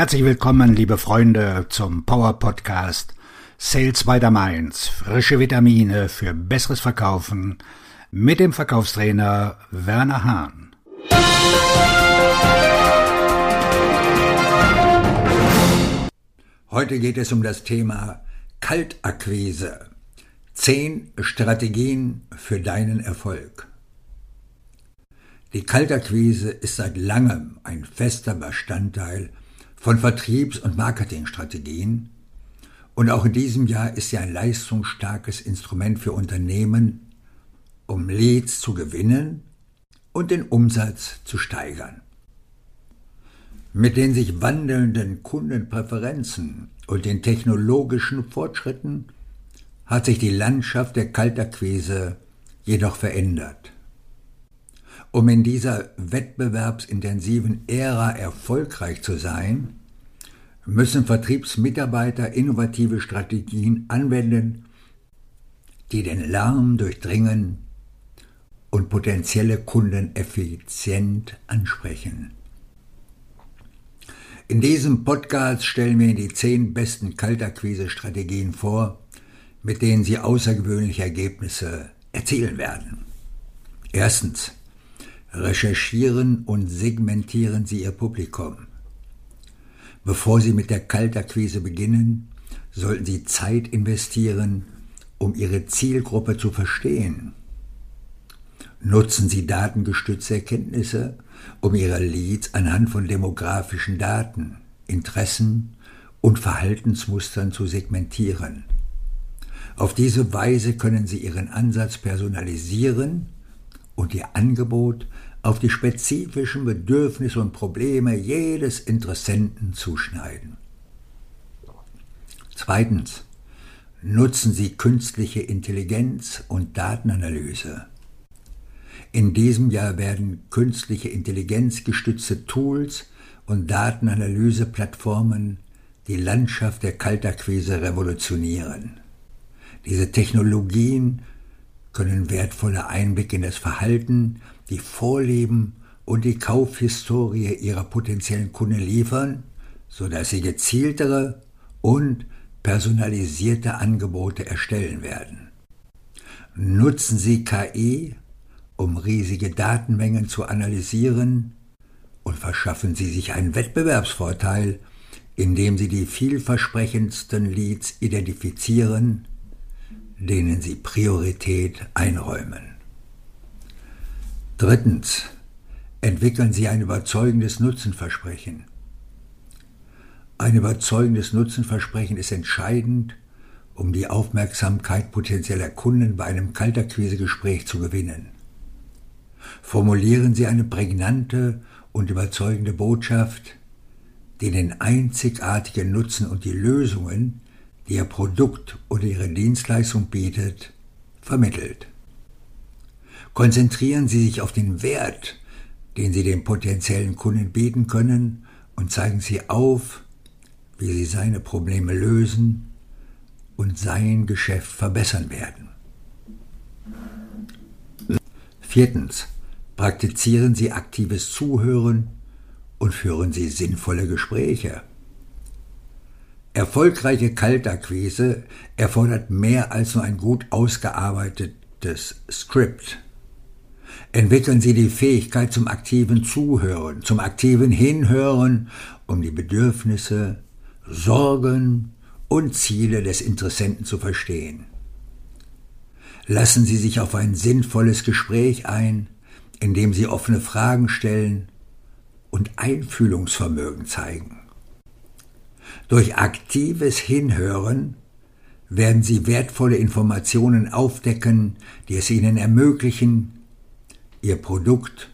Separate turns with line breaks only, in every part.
Herzlich willkommen, liebe Freunde, zum Power Podcast Sales by the Mainz. Frische Vitamine für besseres Verkaufen mit dem Verkaufstrainer Werner Hahn.
Heute geht es um das Thema Kaltakquise. Zehn Strategien für deinen Erfolg. Die Kaltakquise ist seit langem ein fester Bestandteil von Vertriebs- und Marketingstrategien und auch in diesem Jahr ist sie ein leistungsstarkes Instrument für Unternehmen, um Leads zu gewinnen und den Umsatz zu steigern. Mit den sich wandelnden Kundenpräferenzen und den technologischen Fortschritten hat sich die Landschaft der Kaltakquise jedoch verändert. Um in dieser wettbewerbsintensiven Ära erfolgreich zu sein, müssen Vertriebsmitarbeiter innovative Strategien anwenden, die den Lärm durchdringen und potenzielle Kunden effizient ansprechen. In diesem Podcast stellen wir Ihnen die zehn besten Kaltakquise-Strategien vor, mit denen Sie außergewöhnliche Ergebnisse erzielen werden. Erstens. Recherchieren und segmentieren Sie Ihr Publikum. Bevor Sie mit der Kaltakquise beginnen, sollten Sie Zeit investieren, um Ihre Zielgruppe zu verstehen. Nutzen Sie datengestützte Erkenntnisse, um Ihre Leads anhand von demografischen Daten, Interessen und Verhaltensmustern zu segmentieren. Auf diese Weise können Sie Ihren Ansatz personalisieren und Ihr Angebot auf die spezifischen Bedürfnisse und Probleme jedes Interessenten zuschneiden. Zweitens. Nutzen Sie künstliche Intelligenz und Datenanalyse. In diesem Jahr werden künstliche Intelligenz gestützte Tools und Datenanalyseplattformen die Landschaft der Kaltakquise revolutionieren. Diese Technologien können wertvolle Einblicke in das Verhalten, die Vorlieben und die Kaufhistorie ihrer potenziellen Kunden liefern, sodass sie gezieltere und personalisierte Angebote erstellen werden. Nutzen Sie KI, um riesige Datenmengen zu analysieren und verschaffen Sie sich einen Wettbewerbsvorteil, indem Sie die vielversprechendsten Leads identifizieren denen sie Priorität einräumen. Drittens. Entwickeln Sie ein überzeugendes Nutzenversprechen. Ein überzeugendes Nutzenversprechen ist entscheidend, um die Aufmerksamkeit potenzieller Kunden bei einem Kalterquisegespräch zu gewinnen. Formulieren Sie eine prägnante und überzeugende Botschaft, die den einzigartigen Nutzen und die Lösungen, die ihr Produkt oder ihre Dienstleistung bietet, vermittelt. Konzentrieren Sie sich auf den Wert, den Sie dem potenziellen Kunden bieten können und zeigen Sie auf, wie Sie seine Probleme lösen und sein Geschäft verbessern werden. Viertens. Praktizieren Sie aktives Zuhören und führen Sie sinnvolle Gespräche. Erfolgreiche Kaltakquise erfordert mehr als nur ein gut ausgearbeitetes Skript. Entwickeln Sie die Fähigkeit zum aktiven Zuhören, zum aktiven Hinhören, um die Bedürfnisse, Sorgen und Ziele des Interessenten zu verstehen. Lassen Sie sich auf ein sinnvolles Gespräch ein, indem Sie offene Fragen stellen und Einfühlungsvermögen zeigen. Durch aktives Hinhören werden Sie wertvolle Informationen aufdecken, die es Ihnen ermöglichen, Ihr Produkt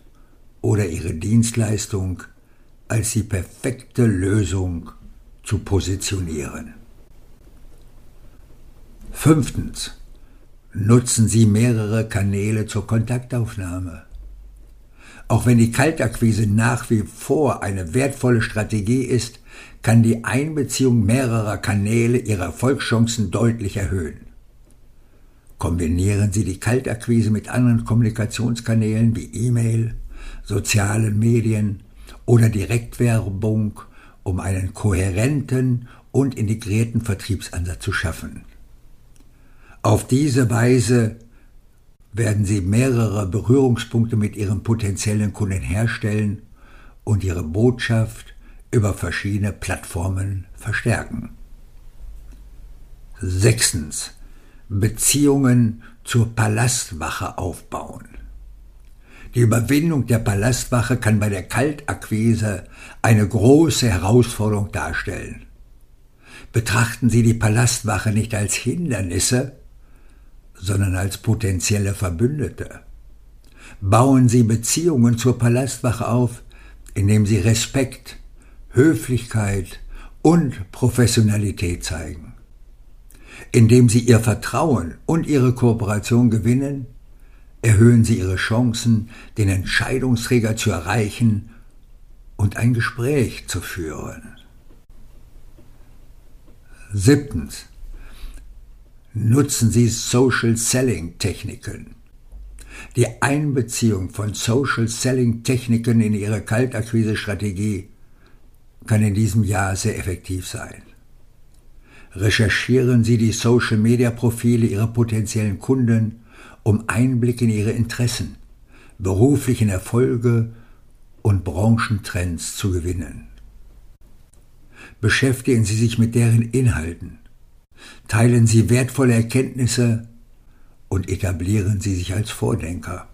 oder Ihre Dienstleistung als die perfekte Lösung zu positionieren. Fünftens. Nutzen Sie mehrere Kanäle zur Kontaktaufnahme. Auch wenn die Kaltakquise nach wie vor eine wertvolle Strategie ist, kann die Einbeziehung mehrerer Kanäle ihre Erfolgschancen deutlich erhöhen. Kombinieren Sie die Kaltakquise mit anderen Kommunikationskanälen wie E-Mail, sozialen Medien oder Direktwerbung um einen kohärenten und integrierten Vertriebsansatz zu schaffen. Auf diese Weise werden Sie mehrere Berührungspunkte mit Ihren potenziellen Kunden herstellen und Ihre Botschaft über verschiedene Plattformen verstärken. Sechstens. Beziehungen zur Palastwache aufbauen. Die Überwindung der Palastwache kann bei der Kaltakquise eine große Herausforderung darstellen. Betrachten Sie die Palastwache nicht als Hindernisse, sondern als potenzielle Verbündete. Bauen Sie Beziehungen zur Palastwache auf, indem Sie Respekt, Höflichkeit und Professionalität zeigen. Indem Sie Ihr Vertrauen und Ihre Kooperation gewinnen, erhöhen Sie Ihre Chancen, den Entscheidungsträger zu erreichen und ein Gespräch zu führen. Siebtens. Nutzen Sie Social Selling Techniken. Die Einbeziehung von Social Selling Techniken in Ihre Kaltakquise-Strategie kann in diesem Jahr sehr effektiv sein. Recherchieren Sie die Social-Media-Profile Ihrer potenziellen Kunden, um Einblick in ihre Interessen, beruflichen Erfolge und Branchentrends zu gewinnen. Beschäftigen Sie sich mit deren Inhalten, teilen Sie wertvolle Erkenntnisse und etablieren Sie sich als Vordenker.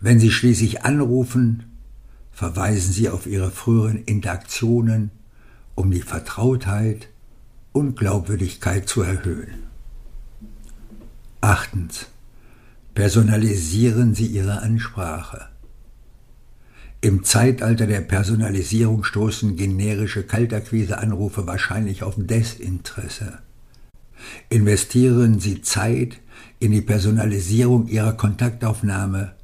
Wenn Sie schließlich anrufen, verweisen Sie auf Ihre früheren Interaktionen, um die Vertrautheit und Glaubwürdigkeit zu erhöhen. Achtens. Personalisieren Sie Ihre Ansprache. Im Zeitalter der Personalisierung stoßen generische Kaltakquise-Anrufe wahrscheinlich auf Desinteresse. Investieren Sie Zeit in die Personalisierung Ihrer Kontaktaufnahme,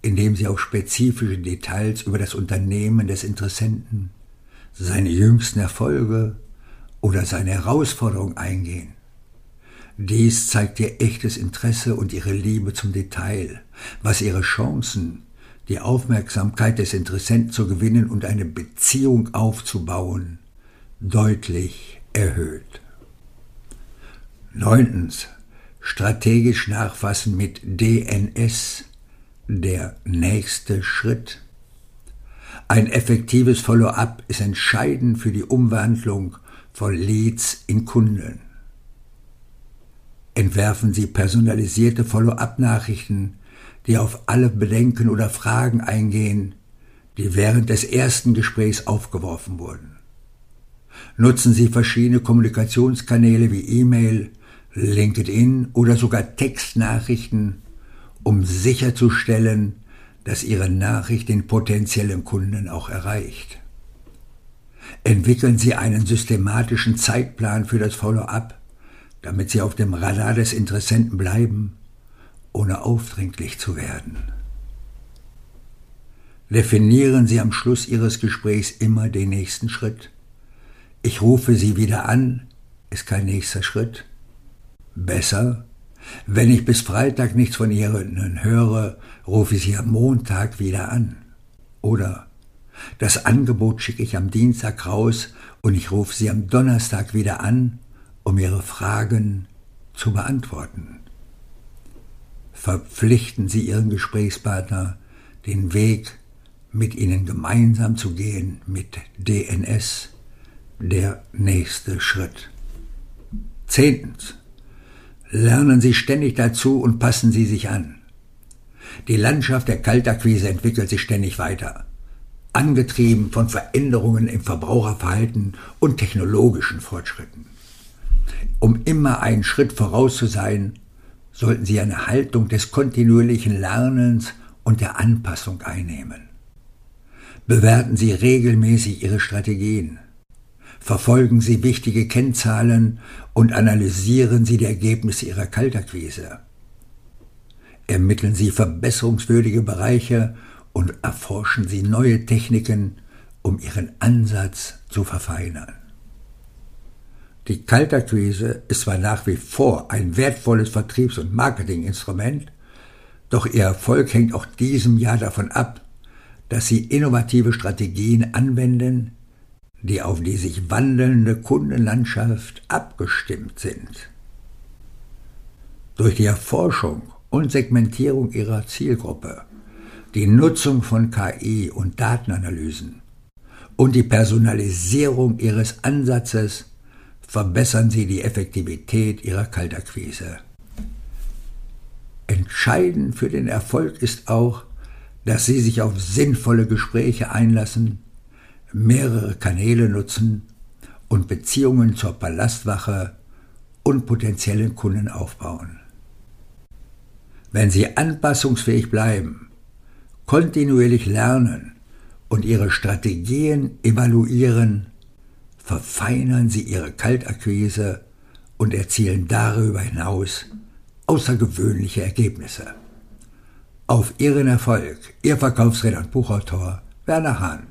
indem Sie auf spezifische Details über das Unternehmen des Interessenten, seine jüngsten Erfolge oder seine Herausforderungen eingehen. Dies zeigt ihr echtes Interesse und ihre Liebe zum Detail, was ihre Chancen, die Aufmerksamkeit des Interessenten zu gewinnen und eine Beziehung aufzubauen, deutlich erhöht. Neuntens. Strategisch nachfassen mit DNS, der nächste Schritt. Ein effektives Follow-up ist entscheidend für die Umwandlung von Leads in Kunden. Entwerfen Sie personalisierte Follow-up-Nachrichten, die auf alle Bedenken oder Fragen eingehen, die während des ersten Gesprächs aufgeworfen wurden. Nutzen Sie verschiedene Kommunikationskanäle wie E-Mail, LinkedIn oder sogar Textnachrichten, um sicherzustellen, dass Ihre Nachricht den potenziellen Kunden auch erreicht. Entwickeln Sie einen systematischen Zeitplan für das Follow-up, damit Sie auf dem Radar des Interessenten bleiben ohne aufdringlich zu werden. Definieren Sie am Schluss Ihres Gesprächs immer den nächsten Schritt. Ich rufe Sie wieder an, ist kein nächster Schritt. Besser, wenn ich bis Freitag nichts von Ihnen höre, rufe ich Sie am Montag wieder an. Oder das Angebot schicke ich am Dienstag raus und ich rufe Sie am Donnerstag wieder an, um Ihre Fragen zu beantworten verpflichten Sie Ihren Gesprächspartner, den Weg mit Ihnen gemeinsam zu gehen mit DNS, der nächste Schritt. Zehntens. Lernen Sie ständig dazu und passen Sie sich an. Die Landschaft der Kaltakquise entwickelt sich ständig weiter, angetrieben von Veränderungen im Verbraucherverhalten und technologischen Fortschritten. Um immer einen Schritt voraus zu sein, sollten Sie eine Haltung des kontinuierlichen Lernens und der Anpassung einnehmen. Bewerten Sie regelmäßig Ihre Strategien. Verfolgen Sie wichtige Kennzahlen und analysieren Sie die Ergebnisse Ihrer Kaltakquise. Ermitteln Sie verbesserungswürdige Bereiche und erforschen Sie neue Techniken, um Ihren Ansatz zu verfeinern. Die Kaltakquise ist zwar nach wie vor ein wertvolles Vertriebs- und Marketinginstrument, doch ihr Erfolg hängt auch diesem Jahr davon ab, dass sie innovative Strategien anwenden, die auf die sich wandelnde Kundenlandschaft abgestimmt sind. Durch die Erforschung und Segmentierung ihrer Zielgruppe, die Nutzung von KI und Datenanalysen und die Personalisierung ihres Ansatzes verbessern sie die Effektivität ihrer Kaltakquise. Entscheidend für den Erfolg ist auch, dass sie sich auf sinnvolle Gespräche einlassen, mehrere Kanäle nutzen und Beziehungen zur Palastwache und potenziellen Kunden aufbauen. Wenn sie anpassungsfähig bleiben, kontinuierlich lernen und ihre Strategien evaluieren, verfeinern sie ihre Kaltakquise und erzielen darüber hinaus außergewöhnliche Ergebnisse. Auf Ihren Erfolg, Ihr Verkaufsredner und Buchautor Werner Hahn.